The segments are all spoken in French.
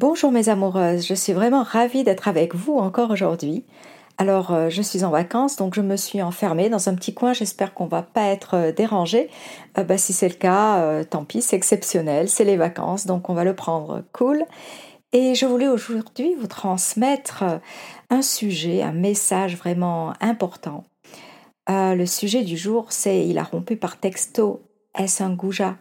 Bonjour mes amoureuses, je suis vraiment ravie d'être avec vous encore aujourd'hui. Alors euh, je suis en vacances donc je me suis enfermée dans un petit coin, j'espère qu'on va pas être euh, dérangé. Euh, bah, si c'est le cas, tant pis, c'est exceptionnel, c'est les vacances donc on va le prendre cool. Et je voulais aujourd'hui vous transmettre un sujet, un message vraiment important. le sujet du jour c'est il a rompu par texto, est-ce un goujat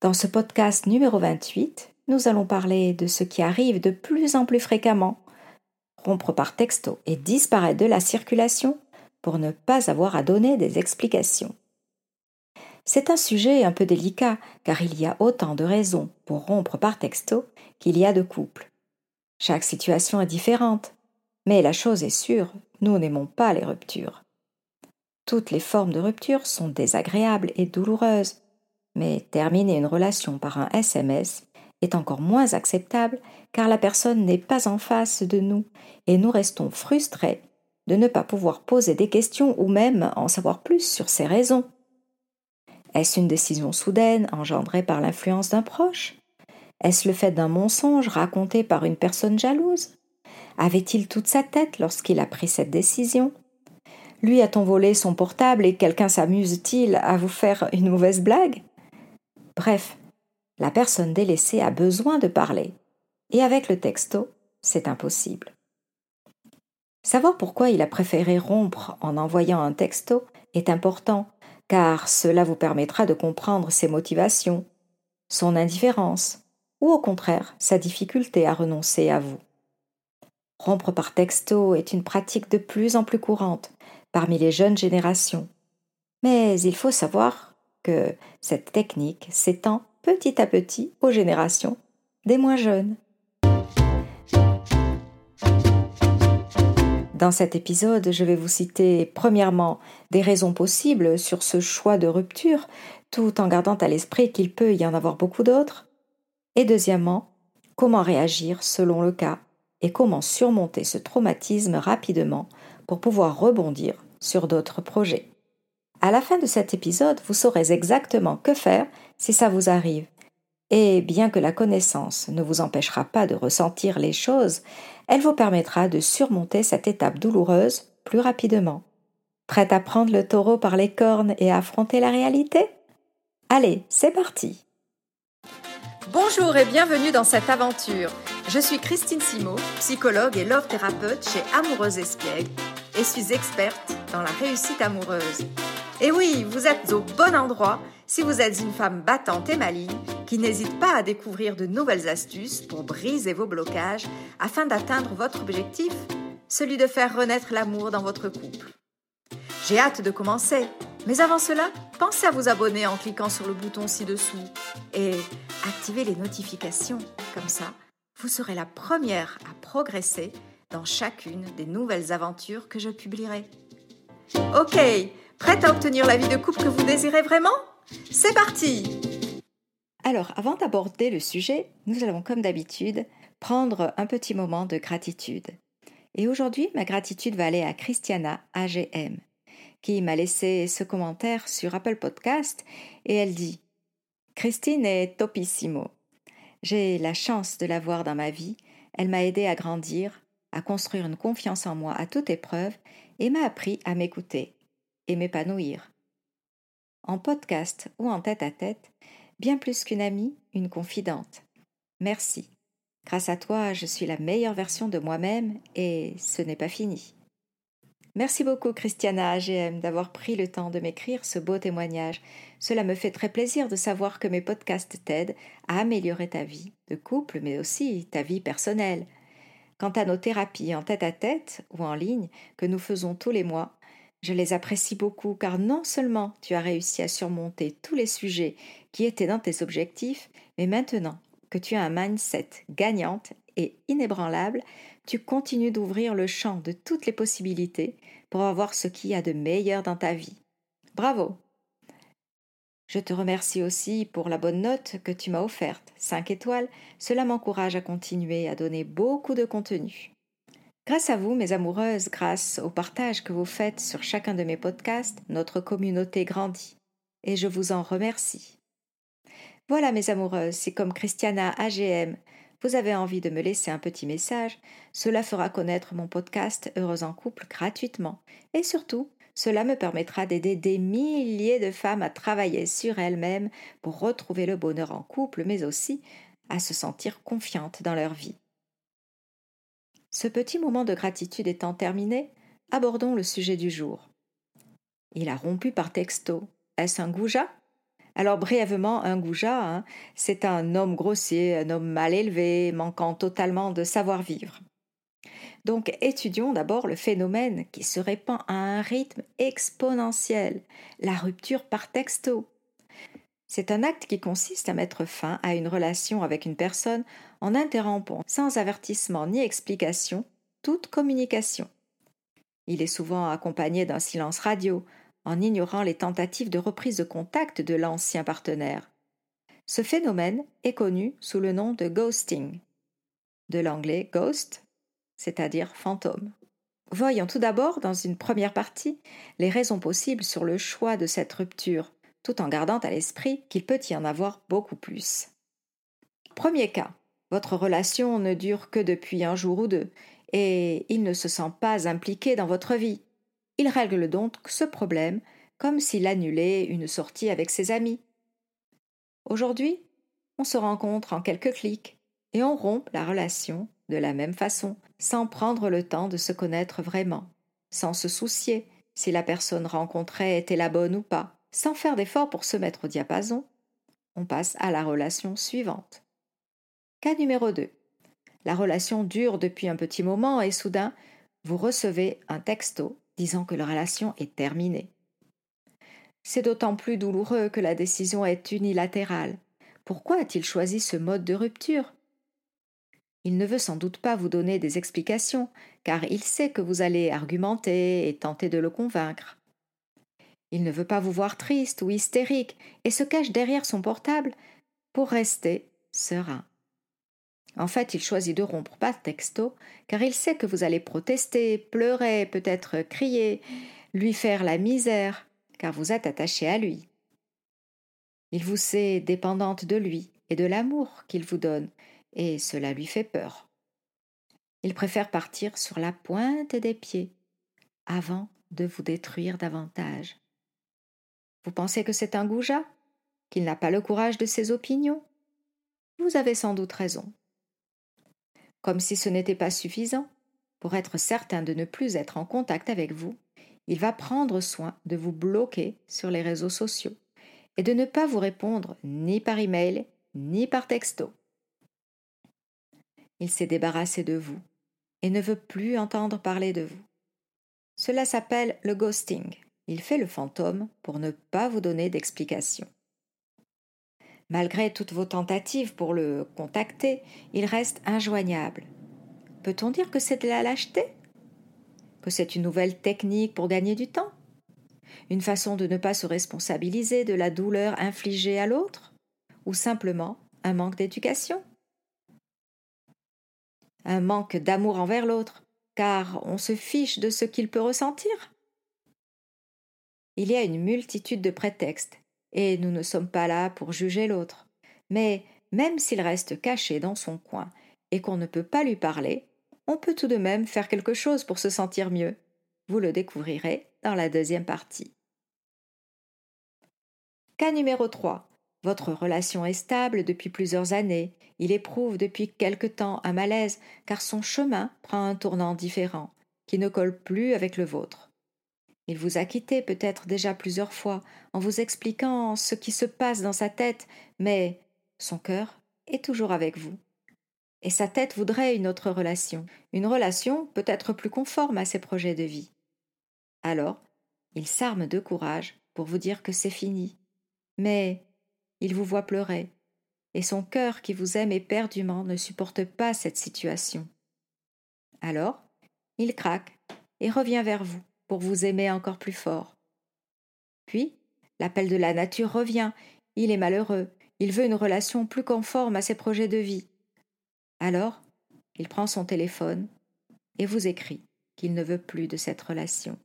Dans ce podcast numéro 28, nous allons parler de ce qui arrive de plus en plus fréquemment, rompre par texto et disparaître de la circulation pour ne pas avoir à donner des explications. C'est un sujet un peu délicat car il y a autant de raisons pour rompre par texto qu'il y a de couples. Chaque situation est différente, mais la chose est sûre, nous n'aimons pas les ruptures. Toutes les formes de rupture sont désagréables et douloureuses, mais terminer une relation par un SMS est encore moins acceptable car la personne n'est pas en face de nous et nous restons frustrés de ne pas pouvoir poser des questions ou même en savoir plus sur ses raisons. Est-ce une décision soudaine engendrée par l'influence d'un proche? Est-ce le fait d'un mensonge raconté par une personne jalouse? Avait-il toute sa tête lorsqu'il a pris cette décision? Lui a-t-on volé son portable et quelqu'un s'amuse-t-il à vous faire une mauvaise blague? Bref, la personne délaissée a besoin de parler. Et avec le texto, c'est impossible. Savoir pourquoi il a préféré rompre en envoyant un texto est important, car cela vous permettra de comprendre ses motivations, son indifférence, ou au contraire sa difficulté à renoncer à vous. Rompre par texto est une pratique de plus en plus courante parmi les jeunes générations. Mais il faut savoir que cette technique s'étend petit à petit aux générations des moins jeunes. Dans cet épisode, je vais vous citer premièrement des raisons possibles sur ce choix de rupture, tout en gardant à l'esprit qu'il peut y en avoir beaucoup d'autres, et deuxièmement, comment réagir selon le cas et comment surmonter ce traumatisme rapidement pour pouvoir rebondir sur d'autres projets. À la fin de cet épisode, vous saurez exactement que faire si ça vous arrive. Et bien que la connaissance ne vous empêchera pas de ressentir les choses, elle vous permettra de surmonter cette étape douloureuse plus rapidement. Prête à prendre le taureau par les cornes et à affronter la réalité? Allez, c'est parti Bonjour et bienvenue dans cette aventure. Je suis Christine Simo, psychologue et love thérapeute chez Amoureuse Espiègle et suis experte dans la réussite amoureuse. Et oui, vous êtes au bon endroit si vous êtes une femme battante et maligne qui n'hésite pas à découvrir de nouvelles astuces pour briser vos blocages afin d'atteindre votre objectif, celui de faire renaître l'amour dans votre couple. J'ai hâte de commencer, mais avant cela, pensez à vous abonner en cliquant sur le bouton ci-dessous et activez les notifications. Comme ça, vous serez la première à progresser dans chacune des nouvelles aventures que je publierai. Ok, Prête à obtenir la vie de couple que vous désirez vraiment? C'est parti Alors, avant d'aborder le sujet, nous allons comme d'habitude prendre un petit moment de gratitude. Et aujourd'hui, ma gratitude va aller à Christiana AGM, qui m'a laissé ce commentaire sur Apple Podcast et elle dit Christine est topissimo. J'ai la chance de la voir dans ma vie. Elle m'a aidé à grandir, à construire une confiance en moi à toute épreuve et m'a appris à m'écouter m'épanouir. En podcast ou en tête à tête, bien plus qu'une amie, une confidente. Merci. Grâce à toi, je suis la meilleure version de moi-même et ce n'est pas fini. Merci beaucoup Christiana AGM d'avoir pris le temps de m'écrire ce beau témoignage. Cela me fait très plaisir de savoir que mes podcasts t'aident à améliorer ta vie de couple mais aussi ta vie personnelle. Quant à nos thérapies en tête à tête ou en ligne que nous faisons tous les mois, je les apprécie beaucoup car non seulement tu as réussi à surmonter tous les sujets qui étaient dans tes objectifs, mais maintenant que tu as un mindset gagnante et inébranlable, tu continues d'ouvrir le champ de toutes les possibilités pour avoir ce qu'il y a de meilleur dans ta vie. Bravo Je te remercie aussi pour la bonne note que tu m'as offerte, 5 étoiles, cela m'encourage à continuer à donner beaucoup de contenu. Grâce à vous, mes amoureuses, grâce au partage que vous faites sur chacun de mes podcasts, notre communauté grandit. Et je vous en remercie. Voilà, mes amoureuses, si comme Christiana AGM, vous avez envie de me laisser un petit message, cela fera connaître mon podcast Heureuse en couple gratuitement. Et surtout, cela me permettra d'aider des milliers de femmes à travailler sur elles-mêmes pour retrouver le bonheur en couple, mais aussi à se sentir confiantes dans leur vie. Ce petit moment de gratitude étant terminé, abordons le sujet du jour. Il a rompu par texto. Est-ce un goujat? Alors brièvement, un goujat, hein, c'est un homme grossier, un homme mal élevé, manquant totalement de savoir-vivre. Donc étudions d'abord le phénomène qui se répand à un rythme exponentiel, la rupture par texto. C'est un acte qui consiste à mettre fin à une relation avec une personne en interrompant sans avertissement ni explication toute communication. Il est souvent accompagné d'un silence radio, en ignorant les tentatives de reprise de contact de l'ancien partenaire. Ce phénomène est connu sous le nom de ghosting. De l'anglais ghost, c'est-à-dire fantôme. Voyons tout d'abord, dans une première partie, les raisons possibles sur le choix de cette rupture, tout en gardant à l'esprit qu'il peut y en avoir beaucoup plus. Premier cas. Votre relation ne dure que depuis un jour ou deux, et il ne se sent pas impliqué dans votre vie. Il règle donc ce problème comme s'il annulait une sortie avec ses amis. Aujourd'hui, on se rencontre en quelques clics et on rompt la relation de la même façon, sans prendre le temps de se connaître vraiment, sans se soucier si la personne rencontrée était la bonne ou pas, sans faire d'effort pour se mettre au diapason. On passe à la relation suivante. Cas numéro 2. La relation dure depuis un petit moment et soudain, vous recevez un texto disant que la relation est terminée. C'est d'autant plus douloureux que la décision est unilatérale. Pourquoi a-t-il choisi ce mode de rupture? Il ne veut sans doute pas vous donner des explications, car il sait que vous allez argumenter et tenter de le convaincre. Il ne veut pas vous voir triste ou hystérique et se cache derrière son portable pour rester serein. En fait, il choisit de rompre par texto, car il sait que vous allez protester, pleurer, peut-être crier, lui faire la misère, car vous êtes attaché à lui. Il vous sait dépendante de lui et de l'amour qu'il vous donne, et cela lui fait peur. Il préfère partir sur la pointe des pieds avant de vous détruire davantage. Vous pensez que c'est un goujat? Qu'il n'a pas le courage de ses opinions? Vous avez sans doute raison. Comme si ce n'était pas suffisant, pour être certain de ne plus être en contact avec vous, il va prendre soin de vous bloquer sur les réseaux sociaux et de ne pas vous répondre ni par email ni par texto. Il s'est débarrassé de vous et ne veut plus entendre parler de vous. Cela s'appelle le ghosting. Il fait le fantôme pour ne pas vous donner d'explication. Malgré toutes vos tentatives pour le contacter, il reste injoignable. Peut-on dire que c'est de la lâcheté? Que c'est une nouvelle technique pour gagner du temps? Une façon de ne pas se responsabiliser de la douleur infligée à l'autre? Ou simplement un manque d'éducation? Un manque d'amour envers l'autre, car on se fiche de ce qu'il peut ressentir Il y a une multitude de prétextes et nous ne sommes pas là pour juger l'autre. Mais même s'il reste caché dans son coin et qu'on ne peut pas lui parler, on peut tout de même faire quelque chose pour se sentir mieux. Vous le découvrirez dans la deuxième partie. Cas numéro 3. Votre relation est stable depuis plusieurs années. Il éprouve depuis quelque temps un malaise car son chemin prend un tournant différent, qui ne colle plus avec le vôtre. Il vous a quitté peut-être déjà plusieurs fois en vous expliquant ce qui se passe dans sa tête, mais son cœur est toujours avec vous. Et sa tête voudrait une autre relation, une relation peut-être plus conforme à ses projets de vie. Alors, il s'arme de courage pour vous dire que c'est fini. Mais il vous voit pleurer, et son cœur qui vous aime éperdument ne supporte pas cette situation. Alors, il craque et revient vers vous vous aimer encore plus fort. Puis, l'appel de la nature revient, il est malheureux, il veut une relation plus conforme à ses projets de vie. Alors, il prend son téléphone et vous écrit qu'il ne veut plus de cette relation.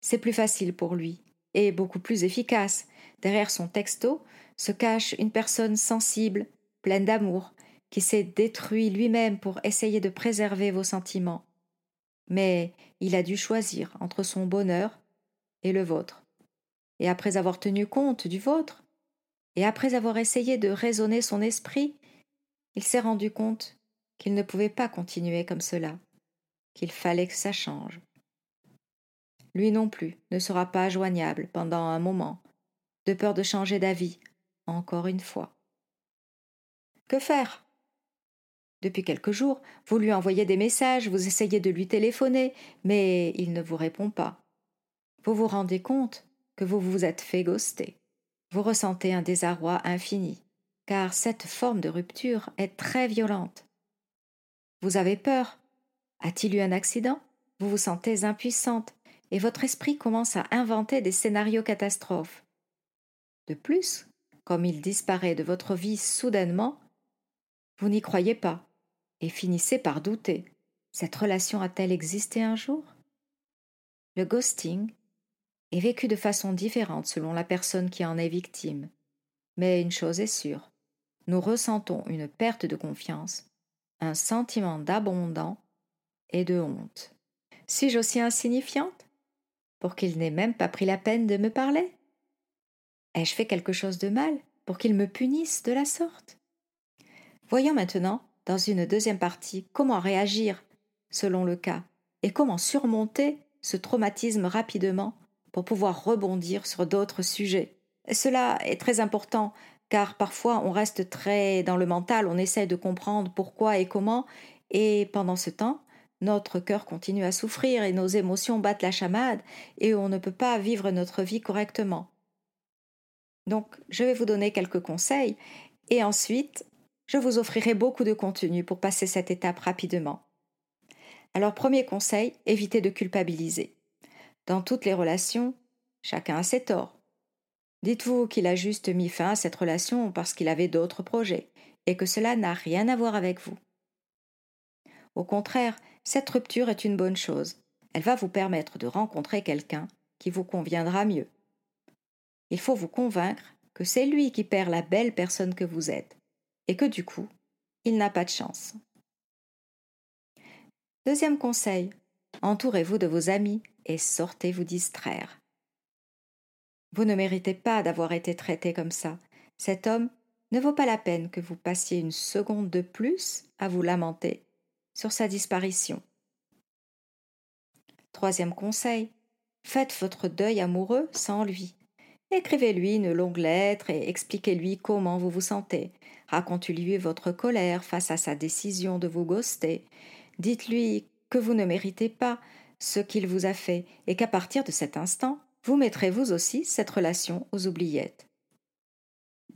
C'est plus facile pour lui et beaucoup plus efficace. Derrière son texto se cache une personne sensible, pleine d'amour, qui s'est détruit lui-même pour essayer de préserver vos sentiments. Mais il a dû choisir entre son bonheur et le vôtre. Et après avoir tenu compte du vôtre, et après avoir essayé de raisonner son esprit, il s'est rendu compte qu'il ne pouvait pas continuer comme cela, qu'il fallait que ça change. Lui non plus ne sera pas joignable pendant un moment, de peur de changer d'avis, encore une fois. Que faire? Depuis quelques jours, vous lui envoyez des messages, vous essayez de lui téléphoner, mais il ne vous répond pas. Vous vous rendez compte que vous vous êtes fait ghoster. Vous ressentez un désarroi infini, car cette forme de rupture est très violente. Vous avez peur. A-t-il eu un accident? Vous vous sentez impuissante et votre esprit commence à inventer des scénarios catastrophes. De plus, comme il disparaît de votre vie soudainement, vous n'y croyez pas et finissez par douter. Cette relation a-t-elle existé un jour? Le ghosting est vécu de façon différente selon la personne qui en est victime. Mais une chose est sûre, nous ressentons une perte de confiance, un sentiment d'abondant et de honte. Suis-je aussi insignifiante pour qu'il n'ait même pas pris la peine de me parler? Ai-je fait quelque chose de mal pour qu'il me punisse de la sorte? Voyons maintenant, dans une deuxième partie, comment réagir selon le cas et comment surmonter ce traumatisme rapidement pour pouvoir rebondir sur d'autres sujets. Cela est très important car parfois on reste très dans le mental, on essaie de comprendre pourquoi et comment, et pendant ce temps, notre cœur continue à souffrir et nos émotions battent la chamade et on ne peut pas vivre notre vie correctement. Donc, je vais vous donner quelques conseils et ensuite, je vous offrirai beaucoup de contenu pour passer cette étape rapidement. Alors, premier conseil, évitez de culpabiliser. Dans toutes les relations, chacun a ses torts. Dites-vous qu'il a juste mis fin à cette relation parce qu'il avait d'autres projets et que cela n'a rien à voir avec vous. Au contraire, cette rupture est une bonne chose. Elle va vous permettre de rencontrer quelqu'un qui vous conviendra mieux. Il faut vous convaincre que c'est lui qui perd la belle personne que vous êtes et que du coup, il n'a pas de chance. Deuxième conseil, entourez-vous de vos amis et sortez vous distraire. Vous ne méritez pas d'avoir été traité comme ça. Cet homme ne vaut pas la peine que vous passiez une seconde de plus à vous lamenter sur sa disparition. Troisième conseil, faites votre deuil amoureux sans lui. Écrivez-lui une longue lettre et expliquez-lui comment vous vous sentez. Racontez-lui votre colère face à sa décision de vous ghoster. Dites-lui que vous ne méritez pas ce qu'il vous a fait et qu'à partir de cet instant, vous mettrez vous aussi cette relation aux oubliettes.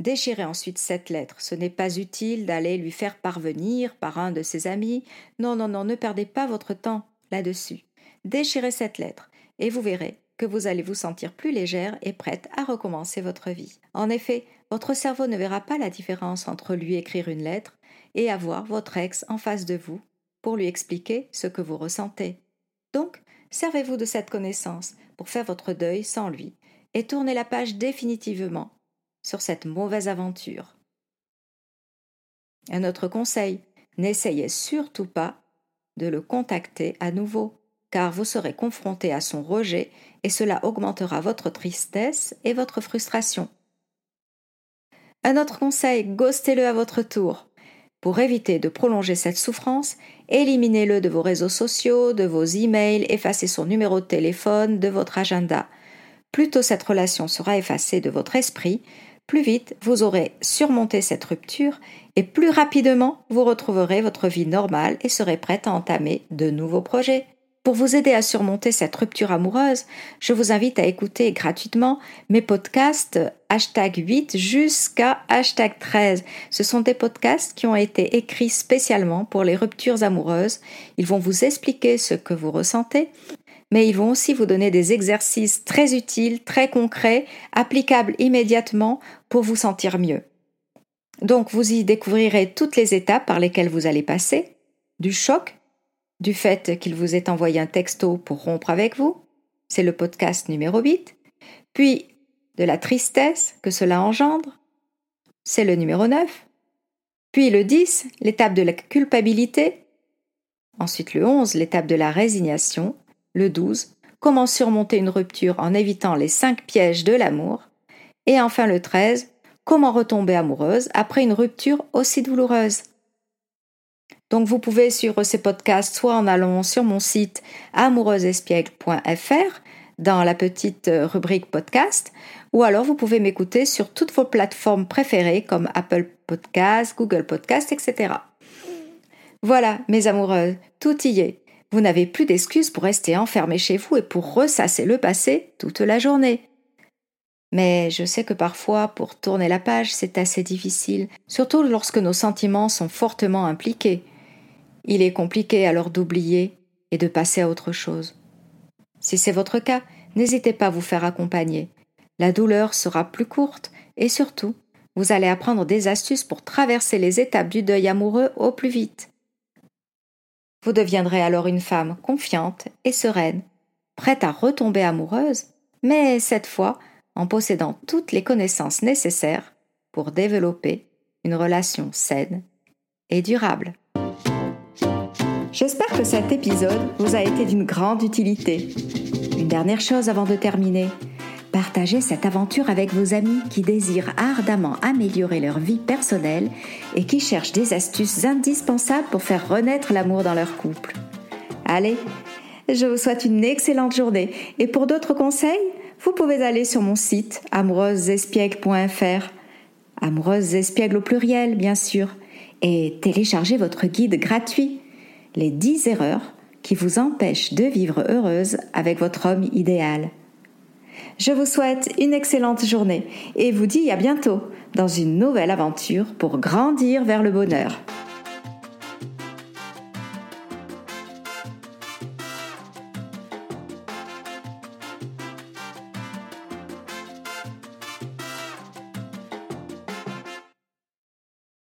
Déchirez ensuite cette lettre. Ce n'est pas utile d'aller lui faire parvenir par un de ses amis. Non, non, non, ne perdez pas votre temps là-dessus. Déchirez cette lettre et vous verrez que vous allez vous sentir plus légère et prête à recommencer votre vie. En effet, votre cerveau ne verra pas la différence entre lui écrire une lettre et avoir votre ex en face de vous pour lui expliquer ce que vous ressentez. Donc, servez-vous de cette connaissance pour faire votre deuil sans lui et tournez la page définitivement sur cette mauvaise aventure. Un autre conseil, n'essayez surtout pas de le contacter à nouveau, car vous serez confronté à son rejet et cela augmentera votre tristesse et votre frustration. Un autre conseil, ghostez-le à votre tour. Pour éviter de prolonger cette souffrance, éliminez-le de vos réseaux sociaux, de vos emails, effacez son numéro de téléphone, de votre agenda. Plus tôt cette relation sera effacée de votre esprit, plus vite vous aurez surmonté cette rupture et plus rapidement vous retrouverez votre vie normale et serez prête à entamer de nouveaux projets. Pour vous aider à surmonter cette rupture amoureuse, je vous invite à écouter gratuitement mes podcasts hashtag 8 jusqu'à hashtag 13. Ce sont des podcasts qui ont été écrits spécialement pour les ruptures amoureuses. Ils vont vous expliquer ce que vous ressentez, mais ils vont aussi vous donner des exercices très utiles, très concrets, applicables immédiatement pour vous sentir mieux. Donc vous y découvrirez toutes les étapes par lesquelles vous allez passer, du choc, du fait qu'il vous ait envoyé un texto pour rompre avec vous, c'est le podcast numéro 8, puis de la tristesse que cela engendre, c'est le numéro 9, Puis le 10, l'étape de la culpabilité. Ensuite le 11, l'étape de la résignation. Le 12, comment surmonter une rupture en évitant les 5 pièges de l'amour. Et enfin le 13, comment retomber amoureuse après une rupture aussi douloureuse. Donc vous pouvez suivre ces podcasts soit en allant sur mon site amoureusespiègle.fr dans la petite rubrique podcast, ou alors vous pouvez m'écouter sur toutes vos plateformes préférées comme Apple Podcasts, Google Podcasts, etc. Voilà, mes amoureuses, tout y est. Vous n'avez plus d'excuses pour rester enfermé chez vous et pour ressasser le passé toute la journée. Mais je sais que parfois, pour tourner la page, c'est assez difficile, surtout lorsque nos sentiments sont fortement impliqués. Il est compliqué alors d'oublier et de passer à autre chose. Si c'est votre cas, n'hésitez pas à vous faire accompagner. La douleur sera plus courte et surtout, vous allez apprendre des astuces pour traverser les étapes du deuil amoureux au plus vite. Vous deviendrez alors une femme confiante et sereine, prête à retomber amoureuse, mais cette fois en possédant toutes les connaissances nécessaires pour développer une relation saine et durable. J'espère que cet épisode vous a été d'une grande utilité. Une dernière chose avant de terminer. Partagez cette aventure avec vos amis qui désirent ardemment améliorer leur vie personnelle et qui cherchent des astuces indispensables pour faire renaître l'amour dans leur couple. Allez, je vous souhaite une excellente journée et pour d'autres conseils, vous pouvez aller sur mon site amoureusesespiègle.fr, amoureuse espiègle au pluriel bien sûr, et télécharger votre guide gratuit les 10 erreurs qui vous empêchent de vivre heureuse avec votre homme idéal. Je vous souhaite une excellente journée et vous dis à bientôt dans une nouvelle aventure pour grandir vers le bonheur.